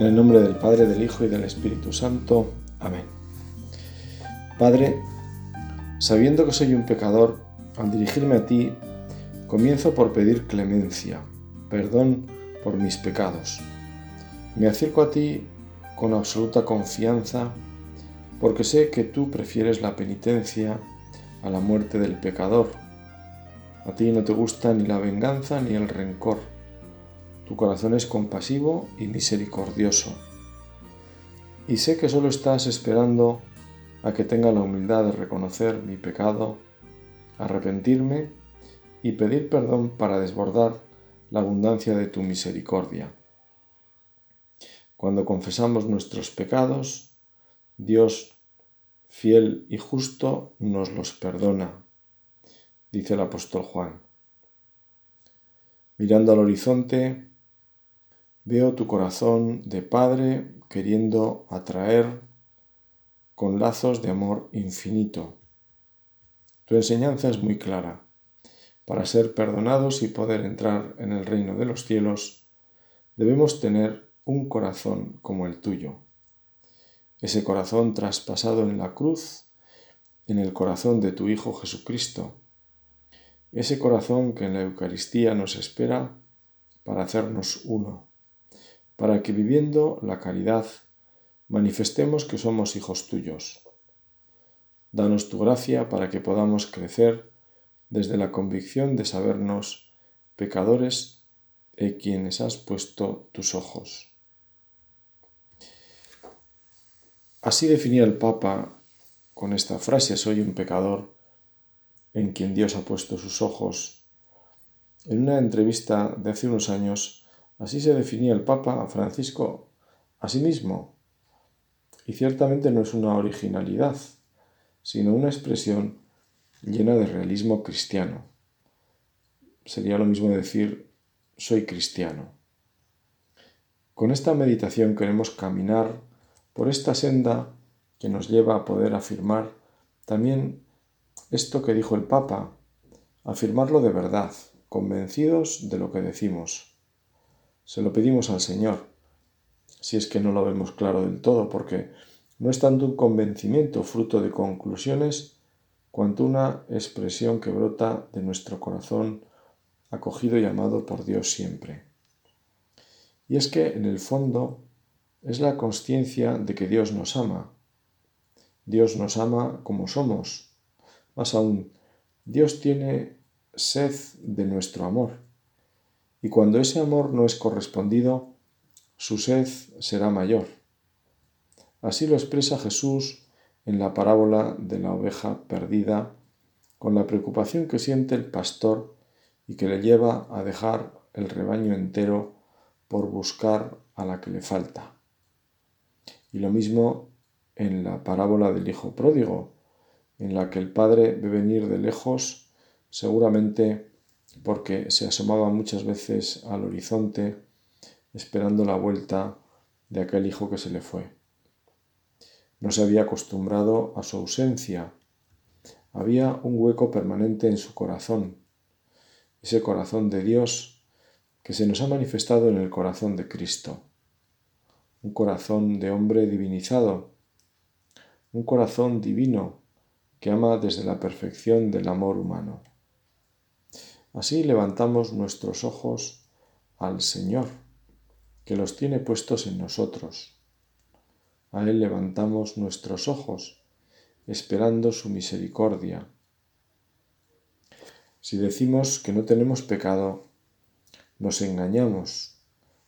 En el nombre del Padre, del Hijo y del Espíritu Santo. Amén. Padre, sabiendo que soy un pecador, al dirigirme a ti, comienzo por pedir clemencia, perdón por mis pecados. Me acerco a ti con absoluta confianza porque sé que tú prefieres la penitencia a la muerte del pecador. A ti no te gusta ni la venganza ni el rencor tu corazón es compasivo y misericordioso. Y sé que solo estás esperando a que tenga la humildad de reconocer mi pecado, arrepentirme y pedir perdón para desbordar la abundancia de tu misericordia. Cuando confesamos nuestros pecados, Dios, fiel y justo, nos los perdona, dice el apóstol Juan. Mirando al horizonte, Veo tu corazón de padre queriendo atraer con lazos de amor infinito. Tu enseñanza es muy clara. Para ser perdonados y poder entrar en el reino de los cielos, debemos tener un corazón como el tuyo. Ese corazón traspasado en la cruz, en el corazón de tu Hijo Jesucristo. Ese corazón que en la Eucaristía nos espera para hacernos uno para que viviendo la caridad manifestemos que somos hijos tuyos. Danos tu gracia para que podamos crecer desde la convicción de sabernos pecadores en quienes has puesto tus ojos. Así definía el Papa con esta frase, soy un pecador en quien Dios ha puesto sus ojos. En una entrevista de hace unos años, Así se definía el Papa Francisco a sí mismo. Y ciertamente no es una originalidad, sino una expresión llena de realismo cristiano. Sería lo mismo decir soy cristiano. Con esta meditación queremos caminar por esta senda que nos lleva a poder afirmar también esto que dijo el Papa, afirmarlo de verdad, convencidos de lo que decimos. Se lo pedimos al Señor, si es que no lo vemos claro del todo, porque no es tanto un convencimiento fruto de conclusiones, cuanto una expresión que brota de nuestro corazón acogido y amado por Dios siempre. Y es que en el fondo es la conciencia de que Dios nos ama. Dios nos ama como somos. Más aún, Dios tiene sed de nuestro amor y cuando ese amor no es correspondido, su sed será mayor. Así lo expresa Jesús en la parábola de la oveja perdida, con la preocupación que siente el pastor y que le lleva a dejar el rebaño entero por buscar a la que le falta. Y lo mismo en la parábola del hijo pródigo, en la que el padre ve venir de lejos, seguramente porque se asomaba muchas veces al horizonte esperando la vuelta de aquel hijo que se le fue. No se había acostumbrado a su ausencia. Había un hueco permanente en su corazón, ese corazón de Dios que se nos ha manifestado en el corazón de Cristo. Un corazón de hombre divinizado, un corazón divino que ama desde la perfección del amor humano. Así levantamos nuestros ojos al Señor, que los tiene puestos en nosotros. A Él levantamos nuestros ojos, esperando su misericordia. Si decimos que no tenemos pecado, nos engañamos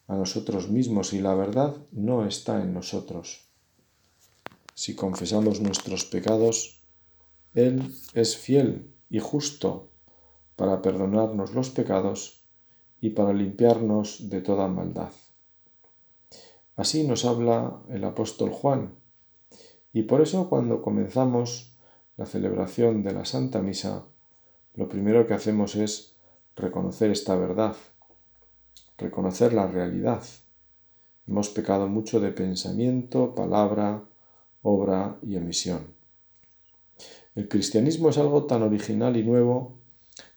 a nosotros mismos y la verdad no está en nosotros. Si confesamos nuestros pecados, Él es fiel y justo para perdonarnos los pecados y para limpiarnos de toda maldad. Así nos habla el apóstol Juan, y por eso cuando comenzamos la celebración de la Santa Misa, lo primero que hacemos es reconocer esta verdad, reconocer la realidad. Hemos pecado mucho de pensamiento, palabra, obra y emisión. El cristianismo es algo tan original y nuevo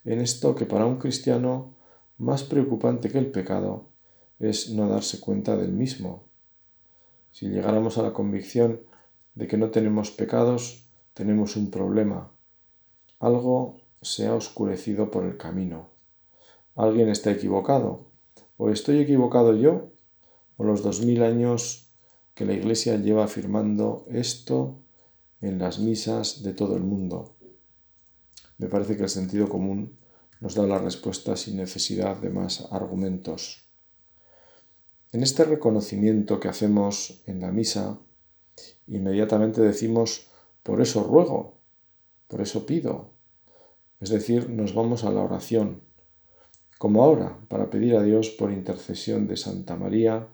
en esto que para un cristiano más preocupante que el pecado es no darse cuenta del mismo. Si llegáramos a la convicción de que no tenemos pecados, tenemos un problema. Algo se ha oscurecido por el camino. Alguien está equivocado. ¿O estoy equivocado yo? ¿O los dos mil años que la Iglesia lleva afirmando esto en las misas de todo el mundo? Me parece que el sentido común nos da la respuesta sin necesidad de más argumentos. En este reconocimiento que hacemos en la misa, inmediatamente decimos, por eso ruego, por eso pido. Es decir, nos vamos a la oración, como ahora, para pedir a Dios por intercesión de Santa María,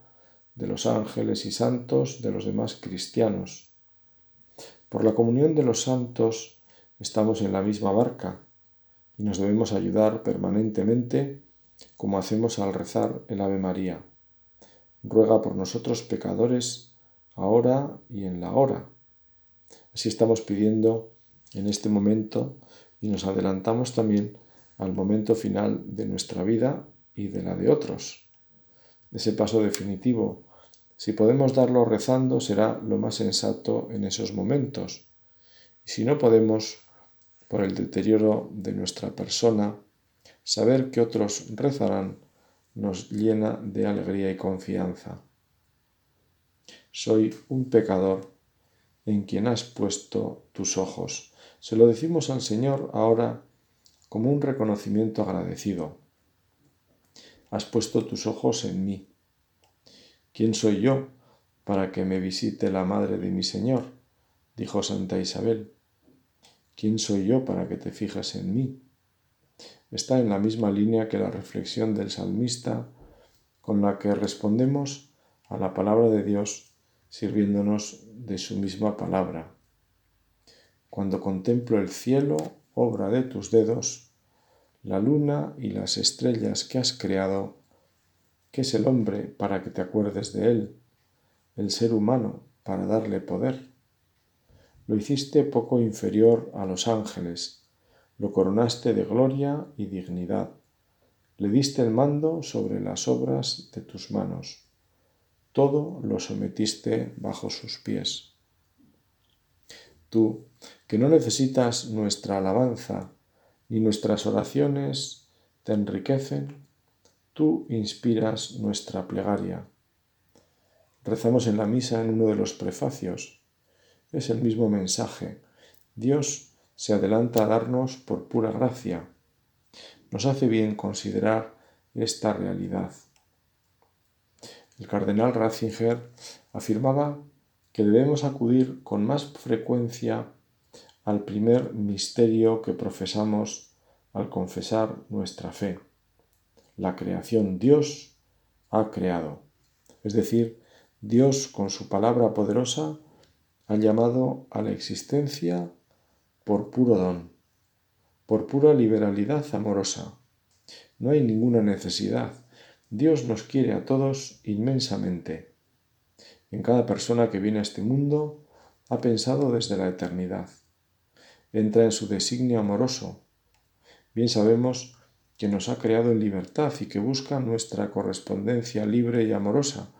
de los ángeles y santos, de los demás cristianos. Por la comunión de los santos estamos en la misma barca y nos debemos ayudar permanentemente como hacemos al rezar el Ave María. Ruega por nosotros pecadores, ahora y en la hora. Así estamos pidiendo en este momento y nos adelantamos también al momento final de nuestra vida y de la de otros. Ese paso definitivo, si podemos darlo rezando, será lo más sensato en esos momentos. Y si no podemos, por el deterioro de nuestra persona, saber que otros rezarán nos llena de alegría y confianza. Soy un pecador en quien has puesto tus ojos. Se lo decimos al Señor ahora como un reconocimiento agradecido. Has puesto tus ojos en mí. ¿Quién soy yo para que me visite la madre de mi Señor? dijo Santa Isabel. ¿Quién soy yo para que te fijas en mí? Está en la misma línea que la reflexión del salmista con la que respondemos a la palabra de Dios sirviéndonos de su misma palabra. Cuando contemplo el cielo, obra de tus dedos, la luna y las estrellas que has creado, ¿qué es el hombre para que te acuerdes de él? El ser humano para darle poder. Lo hiciste poco inferior a los ángeles, lo coronaste de gloria y dignidad, le diste el mando sobre las obras de tus manos, todo lo sometiste bajo sus pies. Tú, que no necesitas nuestra alabanza, ni nuestras oraciones te enriquecen, tú inspiras nuestra plegaria. Rezamos en la misa en uno de los prefacios es el mismo mensaje. Dios se adelanta a darnos por pura gracia. Nos hace bien considerar esta realidad. El cardenal Ratzinger afirmaba que debemos acudir con más frecuencia al primer misterio que profesamos al confesar nuestra fe. La creación Dios ha creado. Es decir, Dios con su palabra poderosa ha llamado a la existencia por puro don, por pura liberalidad amorosa. No hay ninguna necesidad. Dios nos quiere a todos inmensamente. En cada persona que viene a este mundo ha pensado desde la eternidad. Entra en su designio amoroso. Bien sabemos que nos ha creado en libertad y que busca nuestra correspondencia libre y amorosa,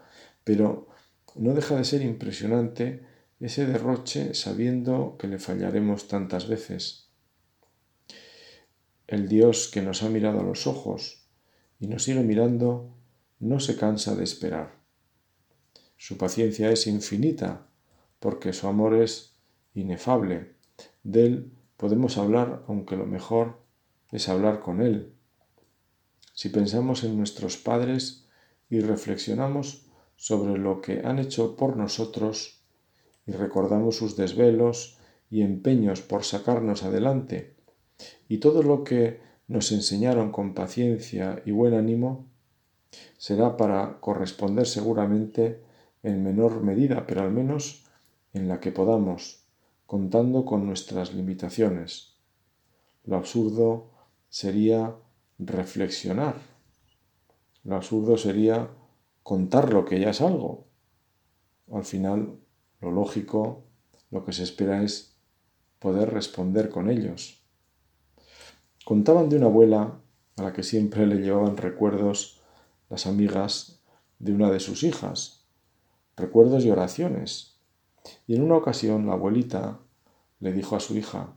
pero no deja de ser impresionante ese derroche sabiendo que le fallaremos tantas veces. El Dios que nos ha mirado a los ojos y nos sigue mirando no se cansa de esperar. Su paciencia es infinita porque su amor es inefable. De él podemos hablar aunque lo mejor es hablar con él. Si pensamos en nuestros padres y reflexionamos sobre lo que han hecho por nosotros, y recordamos sus desvelos y empeños por sacarnos adelante, y todo lo que nos enseñaron con paciencia y buen ánimo, será para corresponder seguramente en menor medida, pero al menos en la que podamos, contando con nuestras limitaciones. Lo absurdo sería reflexionar. Lo absurdo sería contar lo que ya es algo. Al final lo lógico, lo que se espera es poder responder con ellos. Contaban de una abuela a la que siempre le llevaban recuerdos las amigas de una de sus hijas. recuerdos y oraciones. Y en una ocasión la abuelita le dijo a su hija,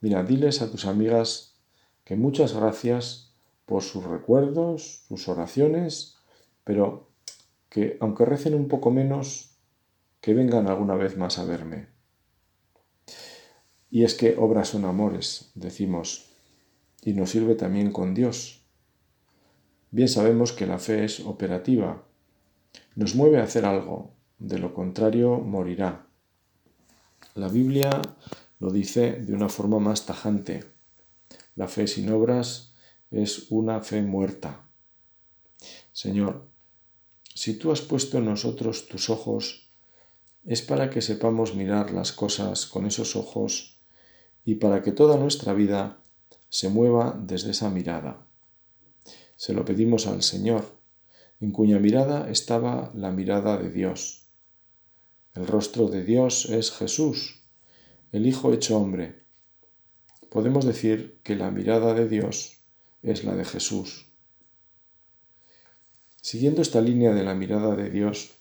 mira, diles a tus amigas que muchas gracias por sus recuerdos, sus oraciones, pero que aunque recen un poco menos, que vengan alguna vez más a verme. Y es que obras son amores, decimos, y nos sirve también con Dios. Bien sabemos que la fe es operativa, nos mueve a hacer algo, de lo contrario morirá. La Biblia lo dice de una forma más tajante. La fe sin obras es una fe muerta. Señor, si tú has puesto en nosotros tus ojos, es para que sepamos mirar las cosas con esos ojos y para que toda nuestra vida se mueva desde esa mirada. Se lo pedimos al Señor, en cuya mirada estaba la mirada de Dios. El rostro de Dios es Jesús, el Hijo hecho hombre. Podemos decir que la mirada de Dios es la de Jesús. Siguiendo esta línea de la mirada de Dios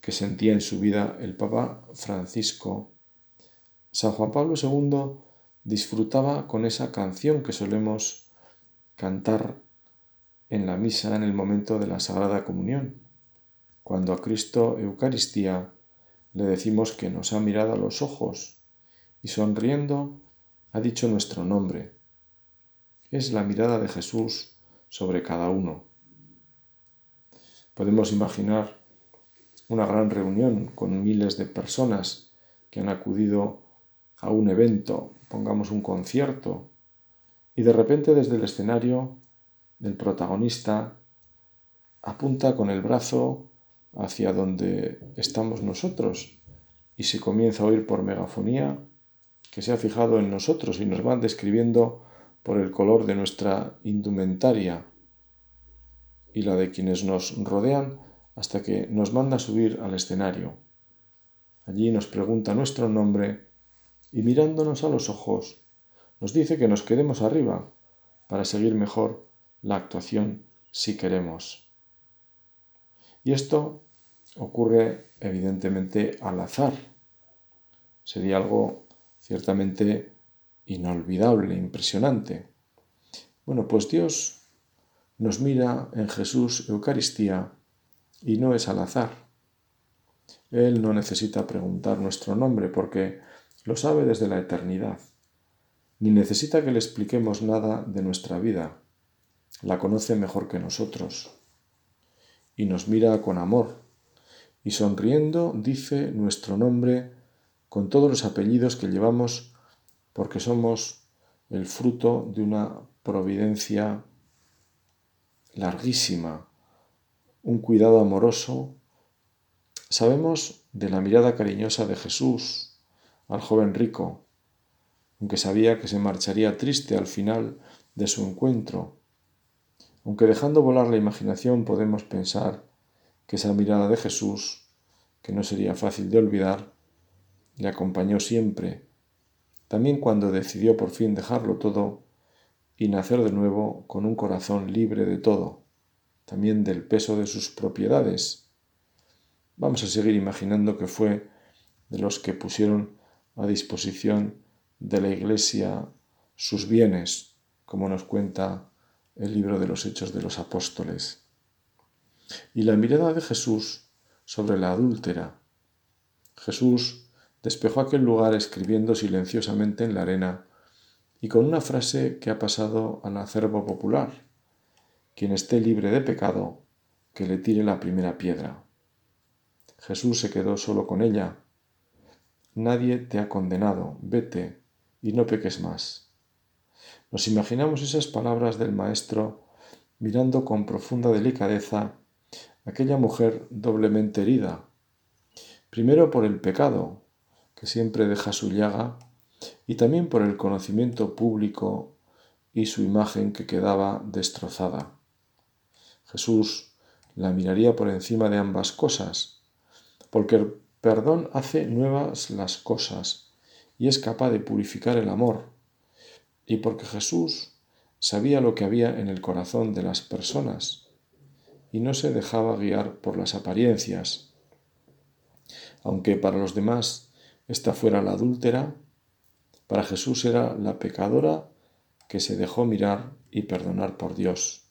que sentía en su vida el Papa Francisco, San Juan Pablo II disfrutaba con esa canción que solemos cantar en la misa en el momento de la Sagrada Comunión, cuando a Cristo Eucaristía le decimos que nos ha mirado a los ojos y sonriendo ha dicho nuestro nombre. Es la mirada de Jesús sobre cada uno. Podemos imaginar una gran reunión con miles de personas que han acudido a un evento, pongamos un concierto, y de repente desde el escenario el protagonista apunta con el brazo hacia donde estamos nosotros y se comienza a oír por megafonía que se ha fijado en nosotros y nos van describiendo por el color de nuestra indumentaria y la de quienes nos rodean hasta que nos manda subir al escenario. Allí nos pregunta nuestro nombre y mirándonos a los ojos nos dice que nos quedemos arriba para seguir mejor la actuación si queremos. Y esto ocurre evidentemente al azar. Sería algo ciertamente inolvidable, impresionante. Bueno, pues Dios nos mira en Jesús Eucaristía y no es al azar. Él no necesita preguntar nuestro nombre porque lo sabe desde la eternidad, ni necesita que le expliquemos nada de nuestra vida la conoce mejor que nosotros y nos mira con amor y sonriendo dice nuestro nombre con todos los apellidos que llevamos porque somos el fruto de una providencia larguísima, un cuidado amoroso. Sabemos de la mirada cariñosa de Jesús al joven rico, aunque sabía que se marcharía triste al final de su encuentro. Aunque dejando volar la imaginación podemos pensar que esa mirada de Jesús, que no sería fácil de olvidar, le acompañó siempre, también cuando decidió por fin dejarlo todo y nacer de nuevo con un corazón libre de todo, también del peso de sus propiedades. Vamos a seguir imaginando que fue de los que pusieron a disposición de la Iglesia sus bienes, como nos cuenta el libro de los Hechos de los Apóstoles. Y la mirada de Jesús sobre la adúltera. Jesús despejó aquel lugar escribiendo silenciosamente en la arena y con una frase que ha pasado al acervo popular. Quien esté libre de pecado, que le tire la primera piedra. Jesús se quedó solo con ella. Nadie te ha condenado, vete y no peques más. Nos imaginamos esas palabras del Maestro mirando con profunda delicadeza aquella mujer doblemente herida, primero por el pecado, que siempre deja su llaga, y también por el conocimiento público y su imagen que quedaba destrozada. Jesús la miraría por encima de ambas cosas, porque el perdón hace nuevas las cosas y es capaz de purificar el amor, y porque Jesús sabía lo que había en el corazón de las personas y no se dejaba guiar por las apariencias. Aunque para los demás esta fuera la adúltera, para Jesús era la pecadora que se dejó mirar y perdonar por Dios.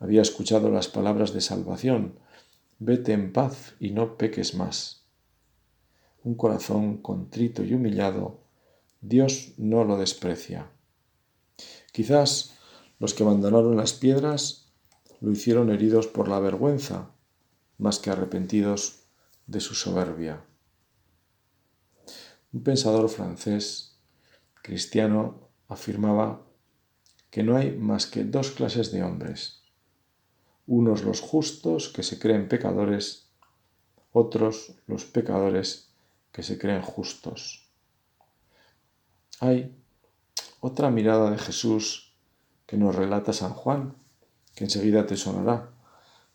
Había escuchado las palabras de salvación, vete en paz y no peques más. Un corazón contrito y humillado, Dios no lo desprecia. Quizás los que abandonaron las piedras lo hicieron heridos por la vergüenza, más que arrepentidos de su soberbia. Un pensador francés cristiano afirmaba que no hay más que dos clases de hombres, unos los justos que se creen pecadores, otros los pecadores que se creen justos. Hay otra mirada de Jesús que nos relata San Juan, que enseguida te sonará.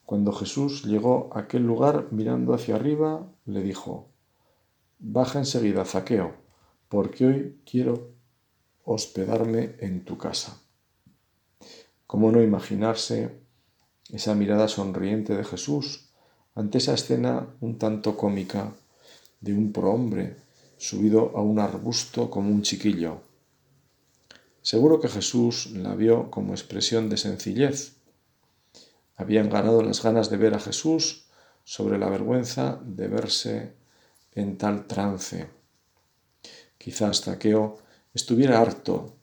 Cuando Jesús llegó a aquel lugar mirando hacia arriba, le dijo, Baja enseguida, Zaqueo, porque hoy quiero hospedarme en tu casa. ¿Cómo no imaginarse esa mirada sonriente de Jesús ante esa escena un tanto cómica de un prohombre subido a un arbusto como un chiquillo? Seguro que Jesús la vio como expresión de sencillez. Habían ganado las ganas de ver a Jesús sobre la vergüenza de verse en tal trance. Quizás Zaqueo estuviera harto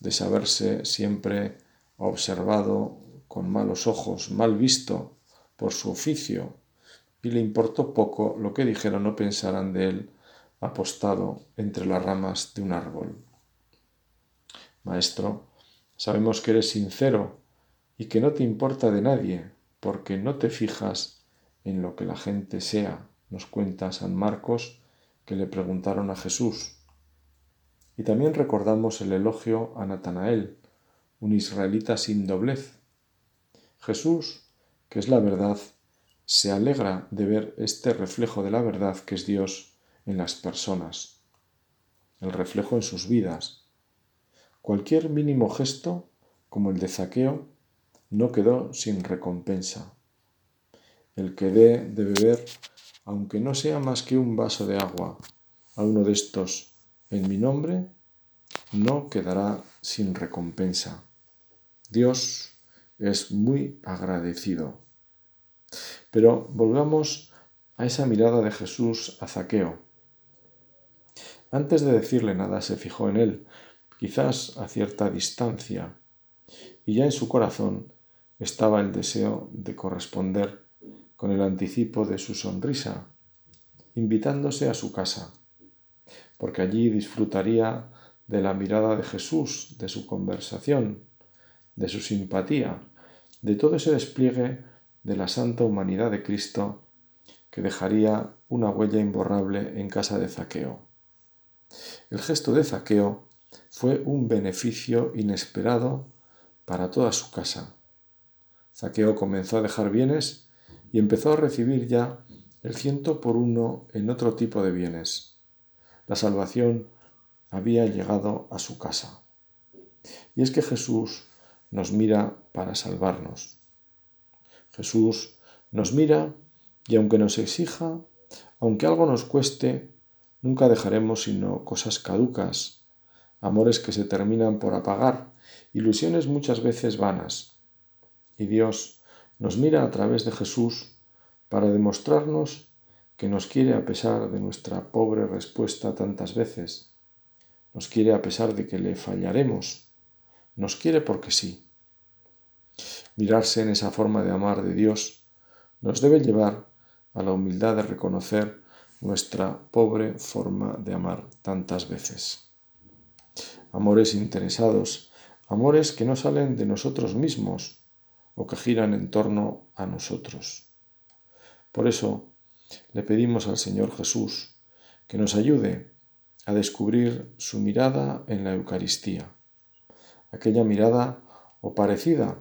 de saberse siempre observado con malos ojos, mal visto por su oficio, y le importó poco lo que dijeran o pensaran de él apostado entre las ramas de un árbol. Maestro, sabemos que eres sincero y que no te importa de nadie, porque no te fijas en lo que la gente sea, nos cuenta San Marcos que le preguntaron a Jesús. Y también recordamos el elogio a Natanael, un israelita sin doblez. Jesús, que es la verdad, se alegra de ver este reflejo de la verdad que es Dios en las personas, el reflejo en sus vidas. Cualquier mínimo gesto, como el de Zaqueo, no quedó sin recompensa. El que dé de beber, aunque no sea más que un vaso de agua, a uno de estos en mi nombre, no quedará sin recompensa. Dios es muy agradecido. Pero volvamos a esa mirada de Jesús a Zaqueo. Antes de decirle nada se fijó en él, quizás a cierta distancia, y ya en su corazón estaba el deseo de corresponder con el anticipo de su sonrisa, invitándose a su casa, porque allí disfrutaría de la mirada de Jesús, de su conversación, de su simpatía, de todo ese despliegue de la santa humanidad de Cristo que dejaría una huella imborrable en casa de Zaqueo. El gesto de Zaqueo fue un beneficio inesperado para toda su casa. Zaqueo comenzó a dejar bienes y empezó a recibir ya el ciento por uno en otro tipo de bienes. La salvación había llegado a su casa. Y es que Jesús nos mira para salvarnos. Jesús nos mira y aunque nos exija, aunque algo nos cueste, nunca dejaremos sino cosas caducas, amores que se terminan por apagar, ilusiones muchas veces vanas. Y Dios nos mira a través de Jesús para demostrarnos que nos quiere a pesar de nuestra pobre respuesta tantas veces. Nos quiere a pesar de que le fallaremos nos quiere porque sí. Mirarse en esa forma de amar de Dios nos debe llevar a la humildad de reconocer nuestra pobre forma de amar tantas veces. Amores interesados, amores que no salen de nosotros mismos o que giran en torno a nosotros. Por eso le pedimos al Señor Jesús que nos ayude a descubrir su mirada en la Eucaristía aquella mirada o parecida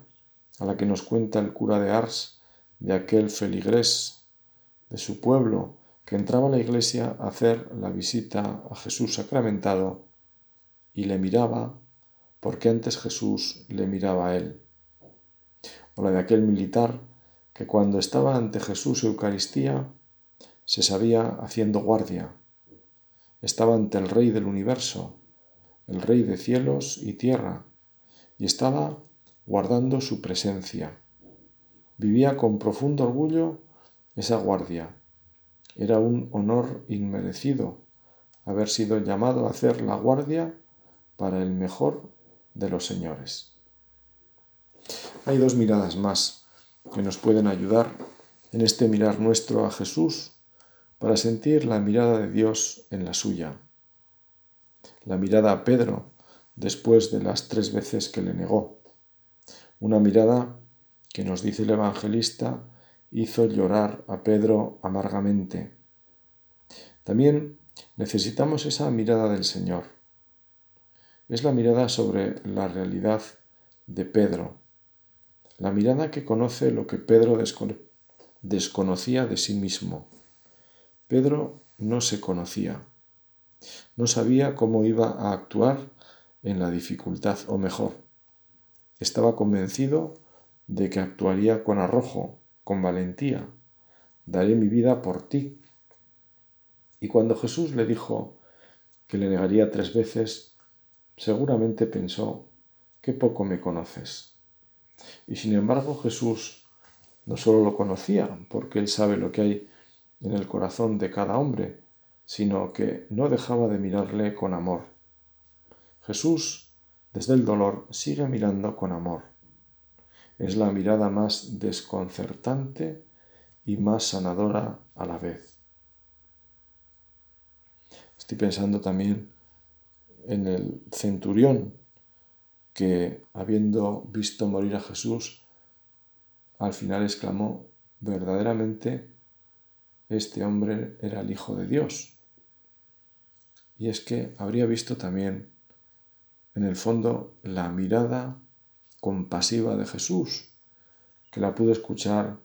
a la que nos cuenta el cura de Ars de aquel feligrés de su pueblo que entraba a la iglesia a hacer la visita a Jesús sacramentado y le miraba porque antes Jesús le miraba a él. O la de aquel militar que cuando estaba ante Jesús Eucaristía se sabía haciendo guardia. Estaba ante el Rey del universo, el Rey de cielos y tierra, y estaba guardando su presencia. Vivía con profundo orgullo esa guardia. Era un honor inmerecido haber sido llamado a hacer la guardia para el mejor de los señores. Hay dos miradas más que nos pueden ayudar en este mirar nuestro a Jesús para sentir la mirada de Dios en la suya. La mirada a Pedro después de las tres veces que le negó. Una mirada que nos dice el evangelista hizo llorar a Pedro amargamente. También necesitamos esa mirada del Señor. Es la mirada sobre la realidad de Pedro, la mirada que conoce lo que Pedro desconocía de sí mismo. Pedro no se conocía, no sabía cómo iba a actuar en la dificultad, o mejor, estaba convencido de que actuaría con arrojo, con valentía. Daré mi vida por ti. Y cuando Jesús le dijo que le negaría tres veces, seguramente pensó, qué poco me conoces. Y sin embargo Jesús no solo lo conocía, porque él sabe lo que hay en el corazón de cada hombre, sino que no dejaba de mirarle con amor. Jesús, desde el dolor, sigue mirando con amor. Es la mirada más desconcertante y más sanadora a la vez. Estoy pensando también en el centurión que, habiendo visto morir a Jesús, al final exclamó, verdaderamente este hombre era el Hijo de Dios. Y es que habría visto también en el fondo la mirada compasiva de Jesús, que la pudo escuchar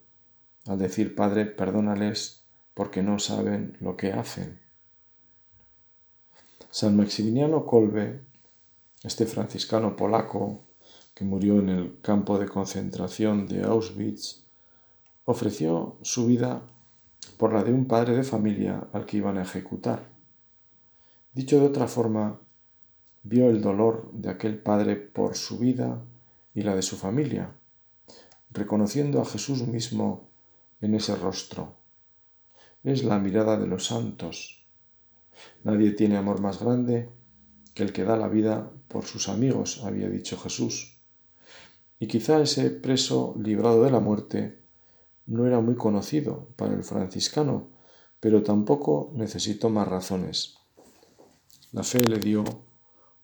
al decir, Padre, perdónales porque no saben lo que hacen. San Maximiliano Kolbe, este franciscano polaco que murió en el campo de concentración de Auschwitz, ofreció su vida por la de un padre de familia al que iban a ejecutar. Dicho de otra forma, vio el dolor de aquel padre por su vida y la de su familia, reconociendo a Jesús mismo en ese rostro. Es la mirada de los santos. Nadie tiene amor más grande que el que da la vida por sus amigos, había dicho Jesús. Y quizá ese preso librado de la muerte no era muy conocido para el franciscano, pero tampoco necesitó más razones. La fe le dio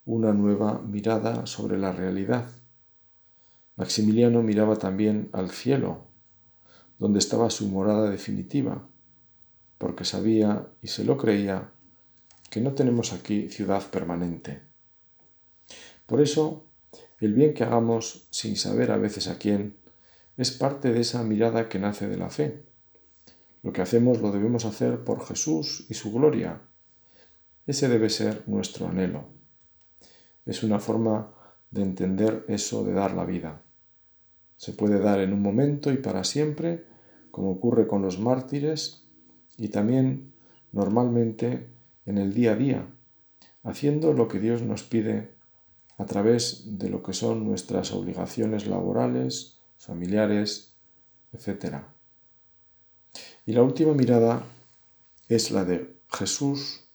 una nueva mirada sobre la realidad. Maximiliano miraba también al cielo, donde estaba su morada definitiva, porque sabía y se lo creía que no tenemos aquí ciudad permanente. Por eso, el bien que hagamos sin saber a veces a quién es parte de esa mirada que nace de la fe. Lo que hacemos lo debemos hacer por Jesús y su gloria. Ese debe ser nuestro anhelo es una forma de entender eso de dar la vida. Se puede dar en un momento y para siempre, como ocurre con los mártires, y también normalmente en el día a día, haciendo lo que Dios nos pide a través de lo que son nuestras obligaciones laborales, familiares, etc. Y la última mirada es la de Jesús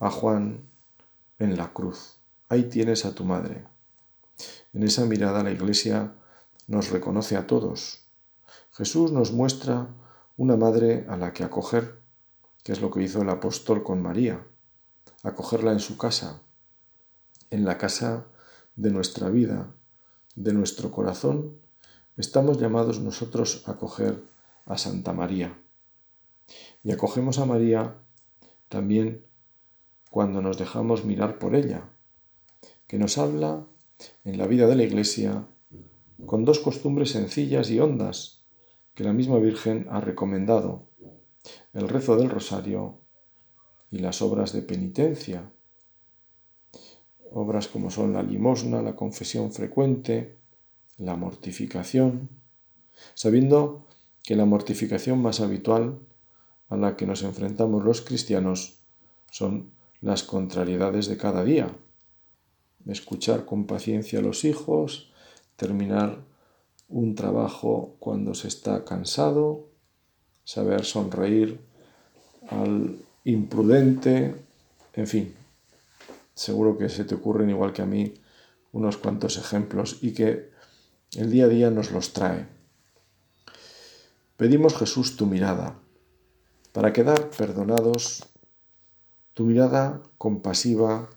a Juan en la cruz ahí tienes a tu madre. En esa mirada la Iglesia nos reconoce a todos. Jesús nos muestra una madre a la que acoger, que es lo que hizo el apóstol con María, acogerla en su casa, en la casa de nuestra vida, de nuestro corazón, estamos llamados nosotros a acoger a Santa María. Y acogemos a María también cuando nos dejamos mirar por ella, que nos habla en la vida de la Iglesia con dos costumbres sencillas y hondas que la misma Virgen ha recomendado, el rezo del rosario y las obras de penitencia, obras como son la limosna, la confesión frecuente, la mortificación, sabiendo que la mortificación más habitual a la que nos enfrentamos los cristianos son las contrariedades de cada día. Escuchar con paciencia a los hijos, terminar un trabajo cuando se está cansado, saber sonreír al imprudente, en fin, seguro que se te ocurren igual que a mí unos cuantos ejemplos y que el día a día nos los trae. Pedimos Jesús tu mirada para quedar perdonados, tu mirada compasiva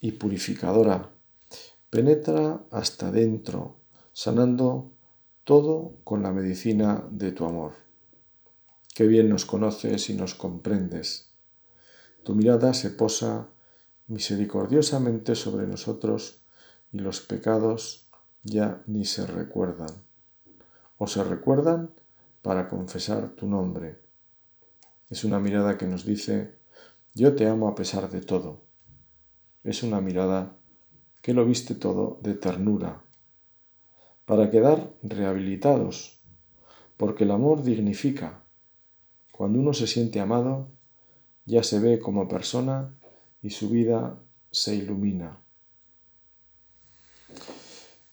y purificadora penetra hasta dentro, sanando todo con la medicina de tu amor. Qué bien nos conoces y nos comprendes. Tu mirada se posa misericordiosamente sobre nosotros y los pecados ya ni se recuerdan, o se recuerdan para confesar tu nombre. Es una mirada que nos dice, yo te amo a pesar de todo. Es una mirada que lo viste todo de ternura, para quedar rehabilitados, porque el amor dignifica. Cuando uno se siente amado, ya se ve como persona y su vida se ilumina.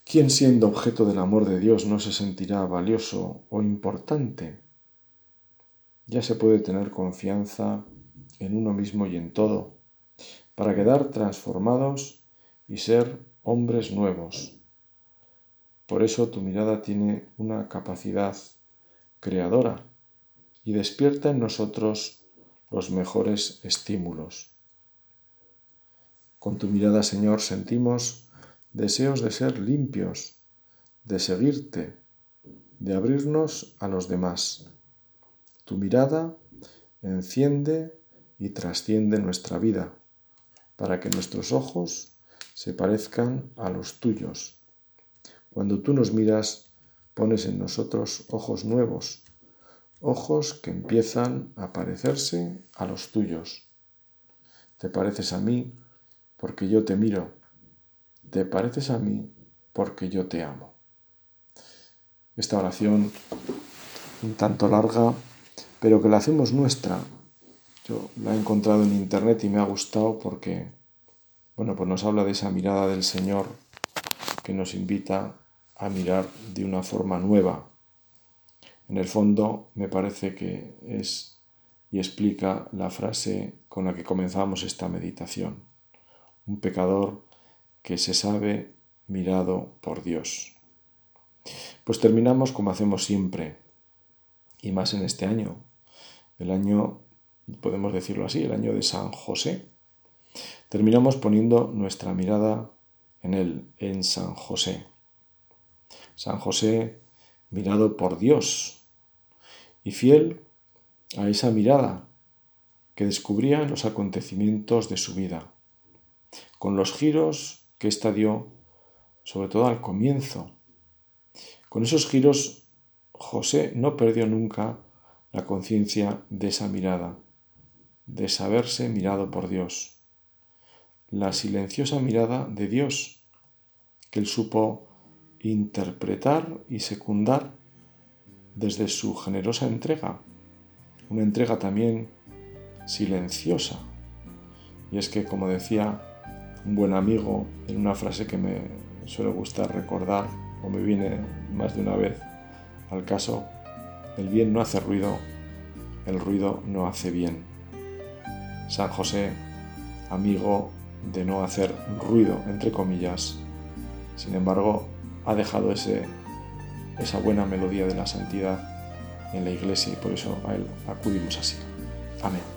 ¿Quién siendo objeto del amor de Dios no se sentirá valioso o importante? Ya se puede tener confianza en uno mismo y en todo, para quedar transformados y ser hombres nuevos. Por eso tu mirada tiene una capacidad creadora y despierta en nosotros los mejores estímulos. Con tu mirada, Señor, sentimos deseos de ser limpios, de seguirte, de abrirnos a los demás. Tu mirada enciende y trasciende nuestra vida para que nuestros ojos se parezcan a los tuyos. Cuando tú nos miras, pones en nosotros ojos nuevos, ojos que empiezan a parecerse a los tuyos. Te pareces a mí porque yo te miro, te pareces a mí porque yo te amo. Esta oración, un tanto larga, pero que la hacemos nuestra. Yo la he encontrado en internet y me ha gustado porque, bueno, pues nos habla de esa mirada del Señor que nos invita a mirar de una forma nueva. En el fondo me parece que es y explica la frase con la que comenzamos esta meditación un pecador que se sabe mirado por Dios. Pues terminamos como hacemos siempre, y más en este año, el año, podemos decirlo así, el año de San José. Terminamos poniendo nuestra mirada en él, en San José. San José mirado por Dios y fiel a esa mirada que descubría en los acontecimientos de su vida con los giros que ésta dio, sobre todo al comienzo. Con esos giros, José no perdió nunca la conciencia de esa mirada, de saberse mirado por Dios. La silenciosa mirada de Dios, que él supo interpretar y secundar desde su generosa entrega, una entrega también silenciosa. Y es que, como decía un buen amigo en una frase que me suele gustar recordar o me viene más de una vez al caso, el bien no hace ruido, el ruido no hace bien. San José, amigo de no hacer ruido, entre comillas, sin embargo, ha dejado ese, esa buena melodía de la santidad en la iglesia y por eso a él acudimos así. Amén.